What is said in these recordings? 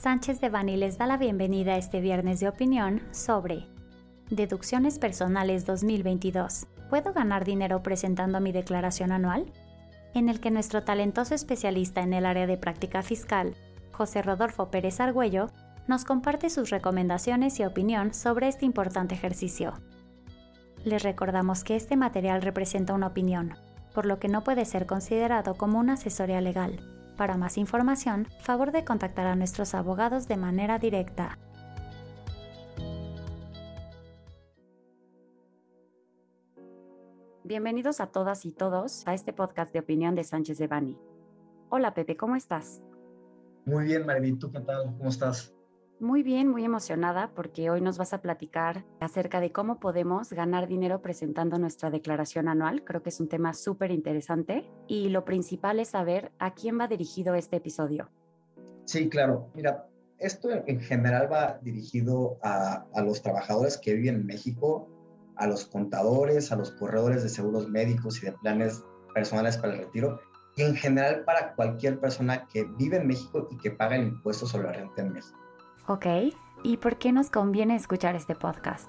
Sánchez de Bani les da la bienvenida a este viernes de opinión sobre Deducciones Personales 2022. ¿Puedo ganar dinero presentando mi declaración anual? En el que nuestro talentoso especialista en el área de práctica fiscal, José Rodolfo Pérez Argüello, nos comparte sus recomendaciones y opinión sobre este importante ejercicio. Les recordamos que este material representa una opinión, por lo que no puede ser considerado como una asesoría legal. Para más información, favor de contactar a nuestros abogados de manera directa. Bienvenidos a todas y todos a este podcast de opinión de Sánchez de Bani. Hola Pepe, ¿cómo estás? Muy bien, Maribel, ¿tú qué tal? ¿Cómo estás? Muy bien, muy emocionada porque hoy nos vas a platicar acerca de cómo podemos ganar dinero presentando nuestra declaración anual. Creo que es un tema súper interesante y lo principal es saber a quién va dirigido este episodio. Sí, claro. Mira, esto en general va dirigido a, a los trabajadores que viven en México, a los contadores, a los corredores de seguros médicos y de planes personales para el retiro y en general para cualquier persona que vive en México y que paga el impuesto sobre la renta en México. Ok, ¿y por qué nos conviene escuchar este podcast?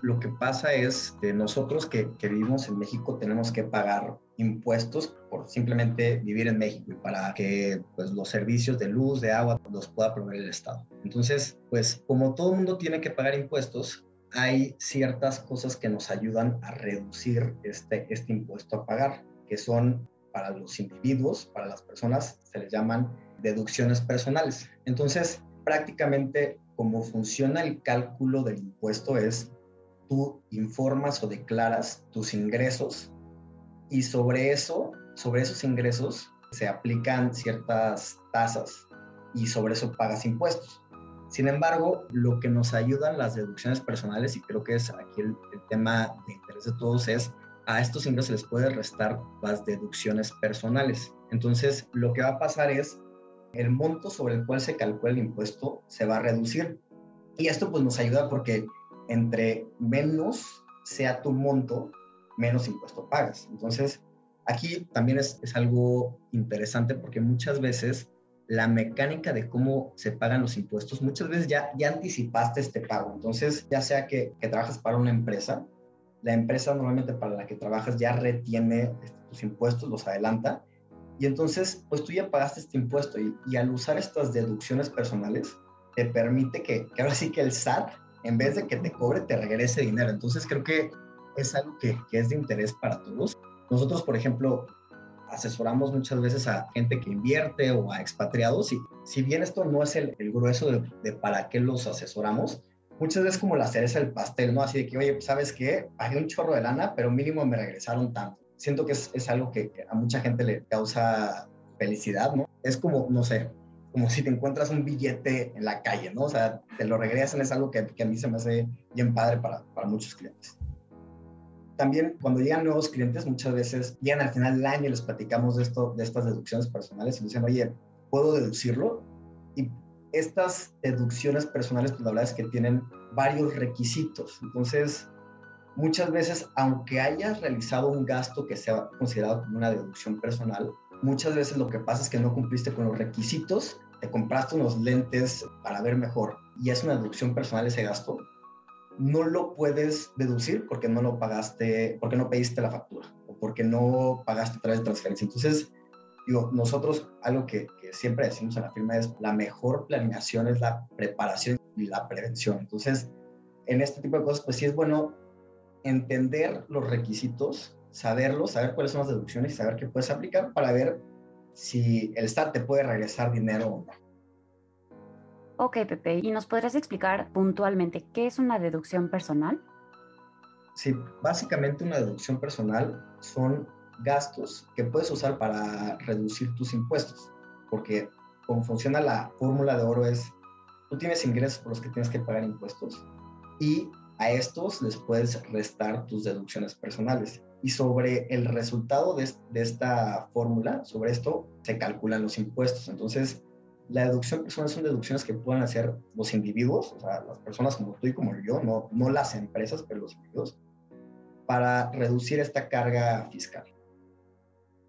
Lo que pasa es que nosotros que, vivimos en México tenemos que pagar impuestos por simplemente vivir en México y para que pues, los servicios de luz, de agua, los pueda proveer el Estado. Entonces, pues como todo el mundo tiene que pagar impuestos, hay ciertas cosas que nos ayudan a reducir este, este impuesto a pagar, que son para los individuos, para las personas, se les llaman deducciones personales. Entonces, prácticamente cómo funciona el cálculo del impuesto es tú informas o declaras tus ingresos y sobre eso, sobre esos ingresos se aplican ciertas tasas y sobre eso pagas impuestos. Sin embargo, lo que nos ayudan las deducciones personales, y creo que es aquí el, tema de interés de todos, es a estos ingresos les puede restar las deducciones personales. Entonces, lo que va a pasar es el monto sobre el cual se calcula el impuesto se va a reducir. Y esto pues nos ayuda porque entre menos sea tu monto, menos impuesto pagas. Entonces, aquí también es, algo interesante porque muchas veces la mecánica de cómo se pagan los impuestos, muchas veces ya, ya anticipaste este pago. Entonces, ya sea que, que trabajas para una empresa, la empresa normalmente para la que trabajas ya retiene tus impuestos, los adelanta y entonces, pues tú ya pagaste este impuesto y, al usar estas deducciones personales, te permite que, que, ahora sí que el SAT, en vez de que te cobre, te regrese dinero. Entonces creo que es algo que, es de interés para todos. Nosotros, por ejemplo, asesoramos muchas veces a gente que invierte o a expatriados y si bien esto no es el, grueso de, de, para qué los asesoramos, muchas veces como la cereza del pastel, ¿no? Así de que, oye, pues, ¿sabes qué? Pagué un chorro de lana, pero mínimo me regresaron tanto siento que es, es algo que a mucha gente le causa felicidad, ¿no? Es como, no sé, como si te encuentras un billete en la calle, ¿no? O sea, te lo regresan, es algo que, que a mí se me hace bien padre para, para muchos clientes. También cuando llegan nuevos clientes, muchas veces llegan al final del año y les platicamos de, esto, de estas deducciones personales y dicen, oye, ¿puedo deducirlo? Y estas deducciones personales, pues la verdad es que tienen varios requisitos. Entonces, muchas veces, aunque hayas realizado un gasto que sea considerado como una deducción personal, muchas veces lo que pasa es que no cumpliste con los requisitos, te compraste unos lentes para ver mejor y es una deducción personal ese gasto, no lo puedes deducir porque no lo pagaste, porque no pediste la factura o porque no pagaste a través de transferencia. Entonces, digo, nosotros algo que, que siempre decimos en la firma es la mejor planeación es la preparación y la prevención. Entonces, en este tipo de cosas, pues sí es bueno entender los requisitos, saberlos, saber cuáles son las deducciones y saber qué puedes aplicar para ver si el SAT te puede regresar dinero o no. Ok, Pepe, ¿y nos podrías explicar puntualmente qué es una deducción personal? Sí, básicamente una deducción personal son gastos que puedes usar para reducir tus impuestos, porque como funciona la fórmula de oro es, tú tienes ingresos por los que tienes que pagar impuestos y a estos les puedes restar tus deducciones personales. Y sobre el resultado de, esta fórmula, sobre esto, se calculan los impuestos. Entonces, la deducción son deducciones que pueden hacer los individuos, o sea, las personas como tú y como yo, no, no las empresas, pero los individuos, para reducir esta carga fiscal.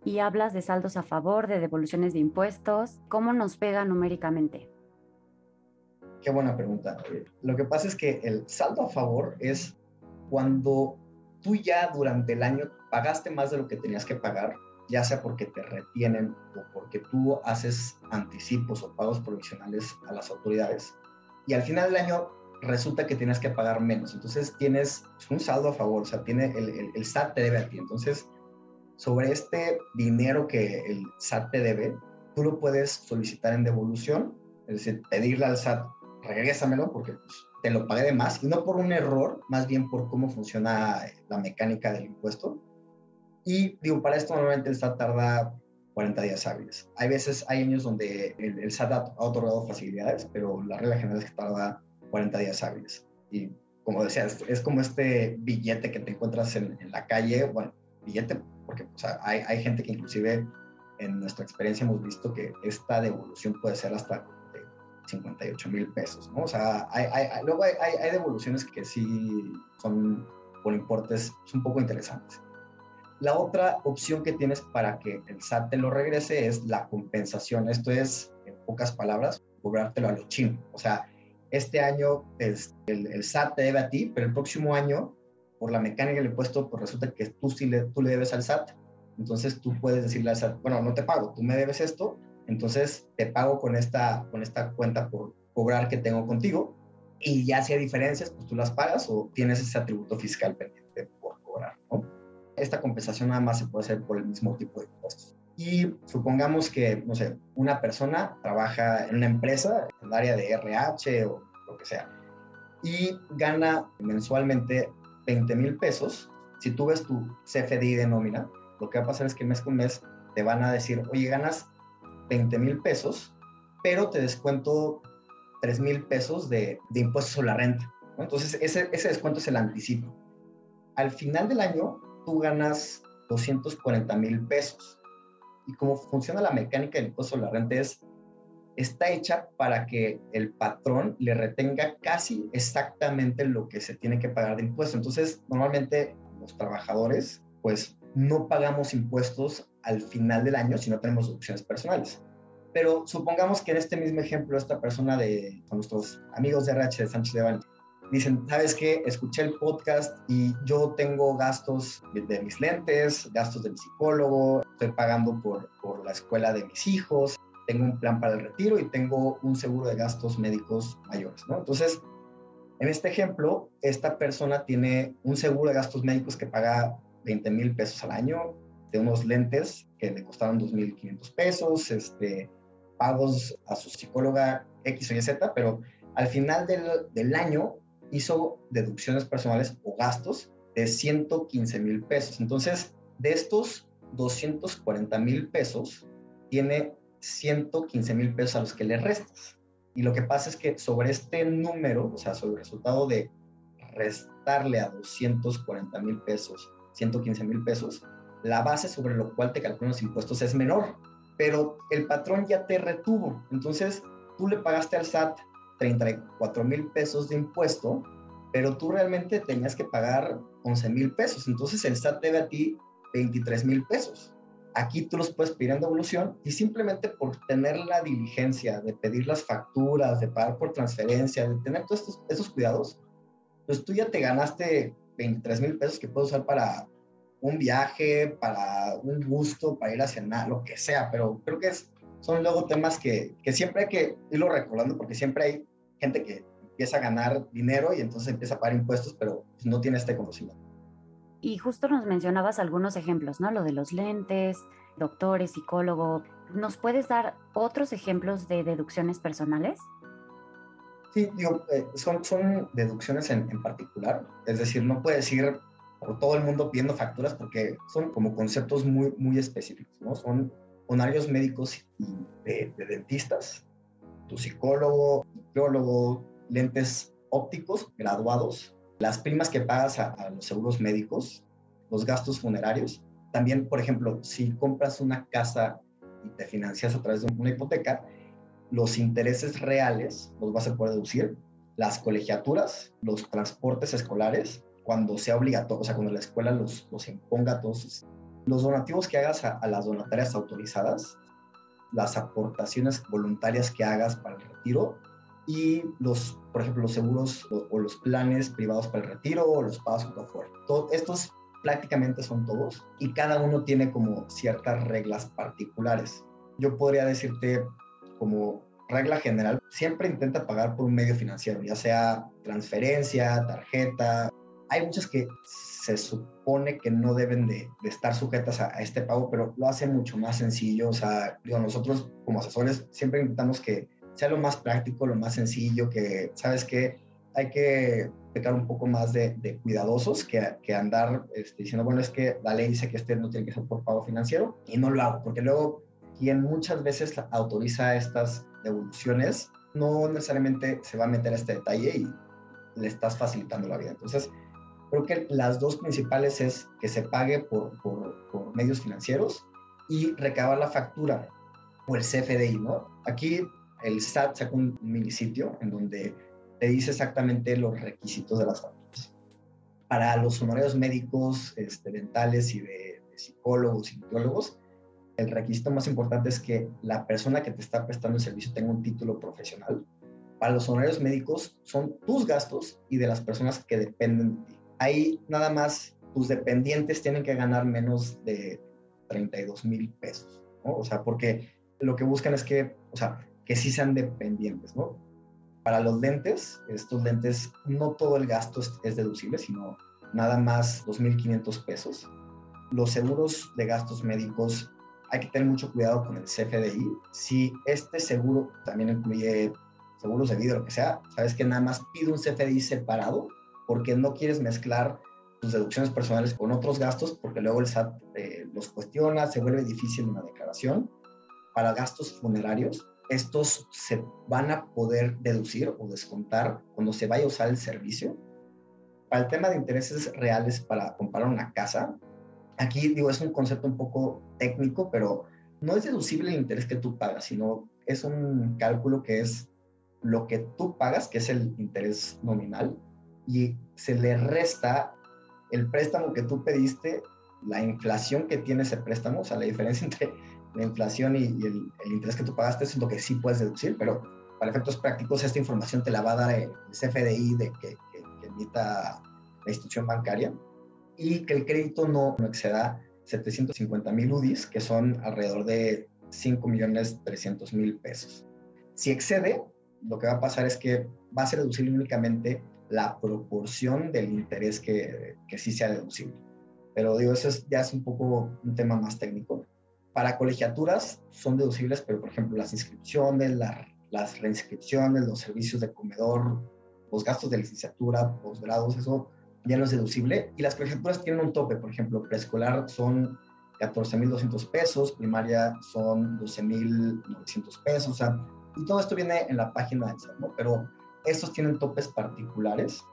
Y hablas de saldos a favor, de devoluciones de impuestos. ¿Cómo nos pega numéricamente? Qué buena pregunta. Lo que pasa es que el saldo a favor es cuando tú ya durante el año pagaste más de lo que tenías que pagar, ya sea porque te retienen o porque tú haces anticipos o pagos provisionales a las autoridades, y al final del año resulta que tienes que pagar menos. Entonces tienes un saldo a favor, o sea, tiene el, el, SAT te debe a ti. Entonces, sobre este dinero que el SAT te debe, tú lo puedes solicitar en devolución, es decir, pedirle al SAT, regrésamelo porque pues, te lo pagué de más, y no por un error, más bien por cómo funciona la mecánica del impuesto. Y digo, para esto normalmente el SAT tarda 40 días hábiles. Hay veces, hay años donde el, el SAT ha, otorgado facilidades, pero la regla general es que tarda 40 días hábiles. Y como decía, es, como este billete que te encuentras en, la calle, bueno, billete, porque o sea, hay, hay, gente que inclusive en nuestra experiencia hemos visto que esta devolución puede ser hasta 58 mil pesos, ¿no? O sea, hay, hay, luego hay, devoluciones que sí son por importes un poco interesantes. La otra opción que tienes para que el SAT te lo regrese es la compensación. Esto es, en pocas palabras, cobrártelo a lo chino. O sea, este año es, el, SAT te debe a ti, pero el próximo año, por la mecánica del impuesto, pues resulta que tú sí le, tú le debes al SAT. Entonces tú puedes decirle al SAT, bueno, no te pago, tú me debes esto, entonces te pago con esta, con esta cuenta por cobrar que tengo contigo y ya si hay diferencias, pues tú las pagas o tienes ese atributo fiscal pendiente por cobrar, ¿no? esta compensación nada más se puede hacer por el mismo tipo de impuestos. Y supongamos que, no sé, una persona trabaja en una empresa, en el área de RH o lo que sea, y gana mensualmente 20 mil pesos. Si tú ves tu CFDI de nómina, lo que va a pasar es que mes con mes te van a decir, oye, ganas 20 mil pesos, pero te descuento 3 mil pesos de, impuestos sobre la renta. Entonces, ese, ese descuento es el anticipo. Al final del año, tú ganas 240 mil pesos. Y cómo funciona la mecánica del impuesto sobre la renta es, está hecha para que el patrón le retenga casi exactamente lo que se tiene que pagar de impuesto. Entonces, normalmente los trabajadores, pues no pagamos impuestos al final del año si no tenemos deducciones personales. Pero supongamos que en este mismo ejemplo, esta persona de nuestros amigos de RH de Sánchez de dicen, ¿sabes qué? Escuché el podcast y yo tengo gastos de, mis lentes, gastos de mi psicólogo, estoy pagando por, por la escuela de mis hijos, tengo un plan para el retiro y tengo un seguro de gastos médicos mayores. Entonces, en este ejemplo, esta persona tiene un seguro de gastos médicos que paga 20 mil pesos al año, de unos lentes que le costaron 2.500 pesos, este, pagos a su psicóloga X o Y Z, pero al final del, del año hizo deducciones personales o gastos de 115 mil pesos. Entonces, de estos 240 mil pesos, tiene 115 mil pesos a los que le restas. Y lo que pasa es que sobre este número, o sea, sobre el resultado de restarle a 240 mil pesos, 115 mil pesos, la base sobre lo cual te calculan los impuestos es menor, pero el patrón ya te retuvo. Entonces, tú le pagaste al SAT 34 mil pesos de impuesto, pero tú realmente tenías que pagar 11 mil pesos. Entonces el SAT debe a ti 23 mil pesos. Aquí tú los puedes pedir en devolución y simplemente por tener la diligencia de pedir las facturas, de pagar por transferencia, de tener todos estos cuidados, pues tú ya te ganaste 23 mil pesos que puedes usar para un viaje, para un gusto, para ir a cenar, lo que sea, pero creo que es son luego temas que, que siempre hay que irlo recordando porque siempre hay gente que empieza a ganar dinero y entonces empieza a pagar impuestos, pero pues, no tiene este conocimiento. Y justo nos mencionabas algunos ejemplos, ¿no? Lo de los lentes, doctores, psicólogo. ¿Nos puedes dar otros ejemplos de deducciones personales? Sí, digo, eh, son, son deducciones en, en, particular. Es decir, no puedes ir todo el mundo pidiendo facturas porque son como conceptos muy, muy específicos, ¿no? Son honorarios médicos y de, dentistas, tu psicólogo, biólogo, lentes ópticos graduados, las primas que pagas a, los seguros médicos, los gastos funerarios. También, por ejemplo, si compras una casa y te financias a través de una hipoteca, los intereses reales los vas a poder deducir, las colegiaturas, los transportes escolares, cuando sea obligatorio, o sea, cuando la escuela los, los imponga todos los donativos que hagas a, las donatarias autorizadas, las aportaciones voluntarias que hagas para el retiro y los, por ejemplo, los seguros o, los planes privados para el retiro o los pagos por fuera. estos prácticamente son todos y cada uno tiene como ciertas reglas particulares. Yo podría decirte como regla general, siempre intenta pagar por un medio financiero, ya sea transferencia, tarjeta. Hay muchas que se supone que no deben de, estar sujetas a, este pago, pero lo hace mucho más sencillo. O sea, digo, nosotros como asesores siempre intentamos que sea lo más práctico, lo más sencillo, que, ¿sabes qué? Hay que pecar un poco más de, cuidadosos que, que andar este, diciendo, bueno, es que la ley dice que este no tiene que ser por pago financiero y no lo hago, porque luego quien muchas veces autoriza estas devoluciones no necesariamente se va a meter a este detalle y le estás facilitando la vida. Entonces, creo que las dos principales es que se pague por, por, por medios financieros y recabar la factura o el CFDI, ¿no? Aquí el SAT saca un mini sitio en donde te dice exactamente los requisitos de las familias. Para los honorarios médicos, este, dentales y de, psicólogos y nutriólogos, el requisito más importante es que la persona que te está prestando el servicio tenga un título profesional. Para los honorarios médicos son tus gastos y de las personas que dependen de ti. Ahí nada más tus dependientes tienen que ganar menos de 32 mil pesos, ¿no? O sea, porque lo que buscan es que, o sea, que sí sean dependientes, ¿no? Para los lentes, estos lentes, no todo el gasto es, deducible, sino nada más 2.500 pesos. Los seguros de gastos médicos, hay que tener mucho cuidado con el CFDI. Si este seguro también incluye seguros de vida, lo que sea, sabes que nada más pide un CFDI separado porque no quieres mezclar tus deducciones personales con otros gastos porque luego el SAT eh, los cuestiona, se vuelve difícil una declaración. Para gastos funerarios, estos se van a poder deducir o descontar cuando se vaya a usar el servicio. Para el tema de intereses reales para comprar una casa, aquí digo, es un concepto un poco técnico, pero no es deducible el interés que tú pagas, sino es un cálculo que es lo que tú pagas, que es el interés nominal, y se le resta el préstamo que tú pediste, la inflación que tiene ese préstamo, o sea, la diferencia entre la inflación y, el, interés que tú pagaste es lo que sí puedes deducir, pero para efectos prácticos esta información te la va a dar el CFDI de que, emita la institución bancaria y que el crédito no, no exceda 750 mil UDIs, que son alrededor de 5 millones 300 mil pesos. Si excede, lo que va a pasar es que va a ser deducible únicamente la proporción del interés que, que sí sea deducible. Pero digo, eso ya es un poco un tema más técnico. Para colegiaturas son deducibles, pero por ejemplo las inscripciones, las reinscripciones, los servicios de comedor, los gastos de licenciatura, posgrados, eso ya no es deducible. Y las colegiaturas tienen un tope, por ejemplo, preescolar son 14.200 pesos, primaria son 12.900 pesos, o sea, y todo esto viene en la página de ¿no? Pero estos tienen topes particulares.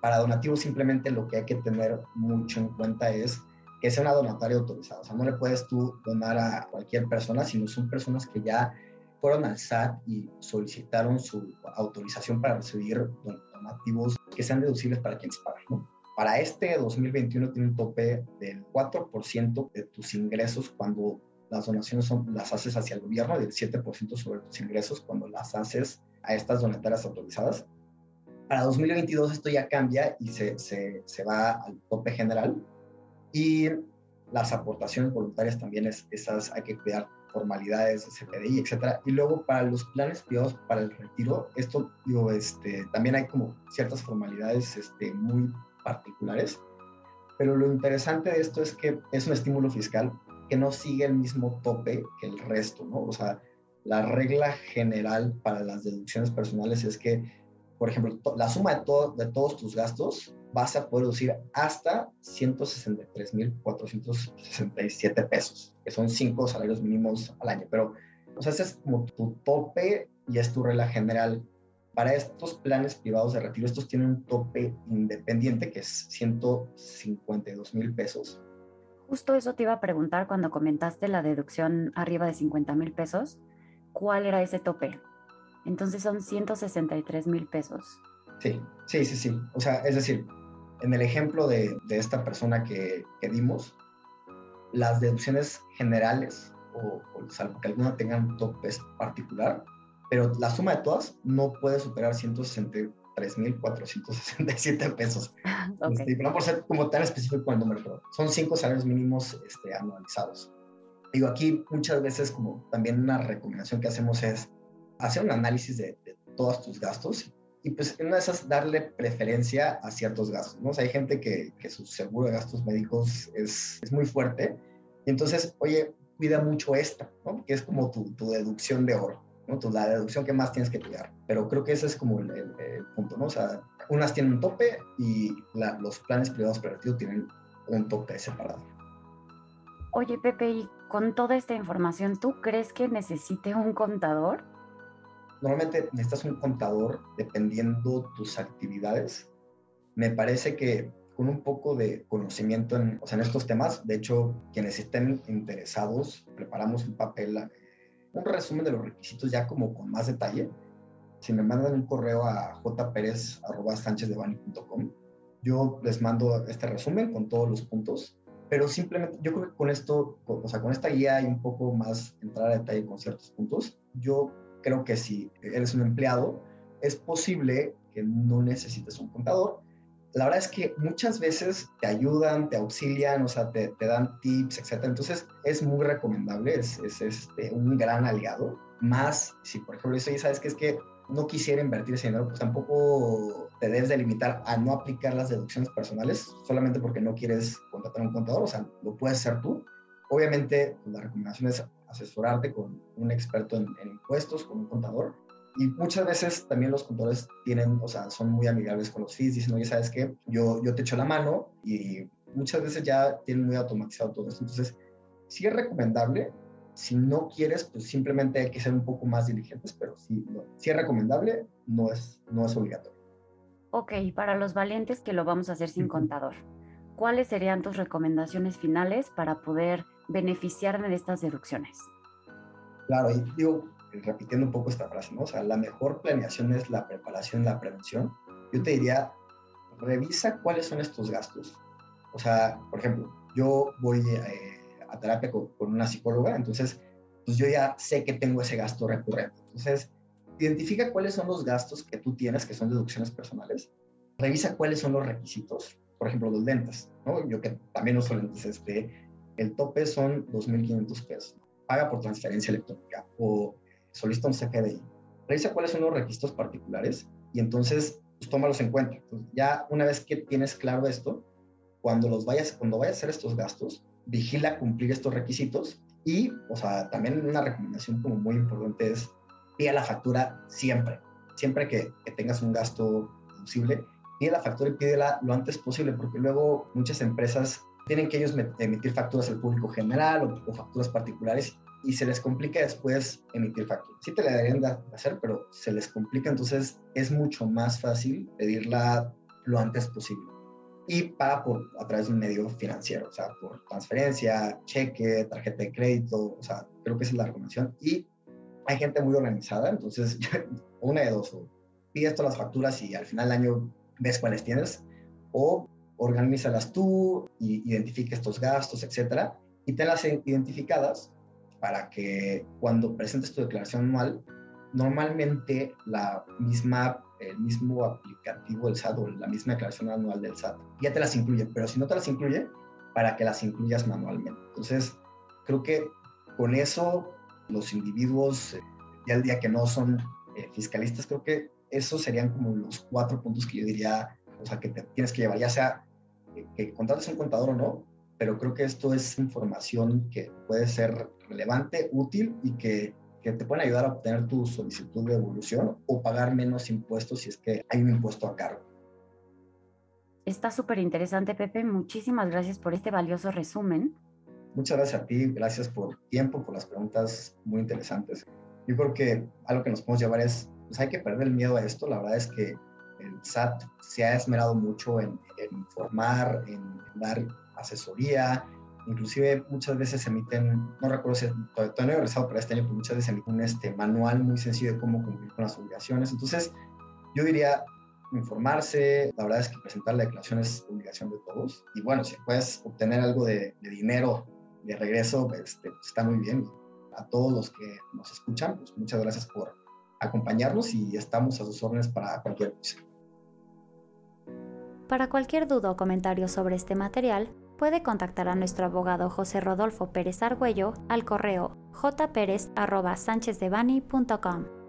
Para donativos simplemente lo que hay que tener mucho en cuenta es que sea una donataria autorizada. O sea, no le puedes tú donar a cualquier persona, sino son personas que ya fueron al SAT y solicitaron su autorización para recibir donativos que sean deducibles para quienes pagan. ¿no? Para este 2021 tiene un tope del 4% de tus ingresos cuando las donaciones son, las haces hacia el gobierno y del 7% sobre tus ingresos cuando las haces a estas donatarias autorizadas. Para 2022 esto ya cambia y se, se, se va al tope general y las aportaciones voluntarias también es, esas hay que cuidar formalidades de CPDI, etcétera. Y luego para los planes privados para el retiro, esto digo, este, también hay como ciertas formalidades este, muy particulares. Pero lo interesante de esto es que es un estímulo fiscal que no sigue el mismo tope que el resto, ¿no? O sea, la regla general para las deducciones personales es que, por ejemplo, la suma de, de todos tus gastos vas a poder deducir hasta 163.467 pesos, que son cinco salarios mínimos al año. Pero, o sea, ese es como tu tope y es tu regla general. Para estos planes privados de retiro, estos tienen un tope independiente que es 152 mil pesos. Justo eso te iba a preguntar cuando comentaste la deducción arriba de 50 mil pesos. ¿Cuál era ese tope? Entonces son 163 mil pesos. Sí, sí, sí, sí. O sea, es decir, en el ejemplo de, esta persona que, que, dimos, las deducciones generales, o, salvo que alguna tengan un tope particular, pero la suma de todas no puede superar 163.467 pesos. Okay. Este, no por ser como tan específico el número, pero son cinco salarios mínimos este, anualizados. Digo, aquí muchas veces como también una recomendación que hacemos es hacer un análisis de, de todos tus gastos y pues en una de esas darle preferencia a ciertos gastos, ¿no? O sea, hay gente que, que su seguro de gastos médicos es, es, muy fuerte y entonces, oye, cuida mucho esta, ¿no? Que es como tu, tu deducción de oro, ¿no? Tu, la deducción que más tienes que cuidar. Pero creo que ese es como el, el, punto, ¿no? O sea, unas tienen un tope y la, los planes privados preventivos tienen un tope separado. Oye, Pepe, y con toda esta información, ¿tú crees que necesite un contador? Normalmente necesitas un contador dependiendo tus actividades. Me parece que con un poco de conocimiento en, o sea, en estos temas, de hecho, quienes estén interesados, preparamos un papel, un resumen de los requisitos ya como con más detalle. Si me mandan un correo a jperez.sanchezdevani.com, yo les mando este resumen con todos los puntos pero simplemente yo creo que con esto, o sea, con esta guía y un poco más entrar a detalle con ciertos puntos, yo creo que si eres un empleado, es posible que no necesites un contador. La verdad es que muchas veces te ayudan, te auxilian, o sea, te, te dan tips, etc. Entonces es muy recomendable, es, es este, un gran aliado. Más si, por ejemplo, eso sabes que es que no quisiera invertir ese dinero, pues tampoco te debes de limitar a no aplicar las deducciones personales solamente porque no quieres contratar un contador, o sea, lo puedes hacer tú. Obviamente, la recomendación es asesorarte con un experto en, impuestos, con un contador. Y muchas veces también los contadores tienen, o sea, son muy amigables con los fees, dicen, oye, ¿sabes qué? Yo, yo te echo la mano y muchas veces ya tienen muy automatizado todo esto. Entonces, sí es recomendable. Si no quieres, pues simplemente hay que ser un poco más diligentes, pero sí, no, es recomendable, no es, no es obligatorio. Ok, para los valientes que lo vamos a hacer sin contador, ¿cuáles serían tus recomendaciones finales para poder beneficiarme de estas deducciones? Claro, y digo, repitiendo un poco esta frase, ¿no? O sea, la mejor planeación es la preparación, la prevención. Yo te diría, revisa cuáles son estos gastos. O sea, por ejemplo, yo voy eh, a terapia con, una psicóloga, entonces, pues yo ya sé que tengo ese gasto recurrente. Entonces, identifica cuáles son los gastos que tú tienes, que son deducciones personales. Revisa cuáles son los requisitos, por ejemplo, los lentes, ¿no? Yo que también uso lentes, este, el tope son 2.500 pesos. Paga por transferencia electrónica o solicita un CFDI. Revisa cuáles son los requisitos particulares y entonces pues, tómalos en cuenta. ya una vez que tienes claro esto, cuando, los vayas, cuando vayas a hacer estos gastos, vigila cumplir estos requisitos y, o sea, también una recomendación como muy importante es pide la factura siempre. Siempre que, tengas un gasto deducible, pide la factura y pídela lo antes posible, porque luego muchas empresas tienen que ellos emitir facturas al público general o, facturas particulares y se les complica después emitir facturas. Sí te la deberían de hacer, pero se les complica, entonces es mucho más fácil pedirla lo antes posible. Y paga por, a través de un medio financiero, o sea, por transferencia, cheque, tarjeta de crédito, o sea, creo que esa es la recomendación. Y hay gente muy organizada, entonces una de dos, o pides todas las facturas y al final del año ves cuáles tienes, o organízalas tú, y identifique estos gastos, etcétera, y tenlas identificadas para que cuando presentes tu declaración anual, normalmente la misma, el mismo aplicativo del SAT o la misma declaración anual del SAT ya te las incluye, pero si no te las incluye, para que las incluyas manualmente. Entonces, creo que con eso los individuos, eh, ya el día que no son eh, fiscalistas, creo que esos serían como los cuatro puntos que yo diría, o sea, que te tienes que llevar, ya sea que contrates un contador o no, pero creo que esto es información que puede ser relevante, útil y que, que te pueden ayudar a obtener tu solicitud de evolución o pagar menos impuestos si es que hay un impuesto a cargo. Está súper interesante, Pepe. Muchísimas gracias por este valioso resumen. Muchas gracias a ti, gracias por tiempo, por las preguntas muy interesantes. Yo creo que algo que nos podemos llevar es, pues hay que perder el miedo a esto. La verdad es que el SAT se ha esmerado mucho en, informar, en dar asesoría, inclusive muchas veces emiten, no recuerdo si todavía no he regresado para este año, pero muchas veces se emite un este, manual muy sencillo de cómo cumplir con las obligaciones. Entonces, yo diría informarse, la verdad es que presentar la declaración es obligación de todos. Y bueno, si puedes obtener algo de, dinero de regreso, este, pues está muy bien. A todos los que nos escuchan, pues muchas gracias por acompañarnos y estamos a sus órdenes para cualquier cosa. Para cualquier duda o comentario sobre este material, puede contactar a nuestro abogado José Rodolfo Pérez Argüello al correo jpérez.sanchezdevani.com.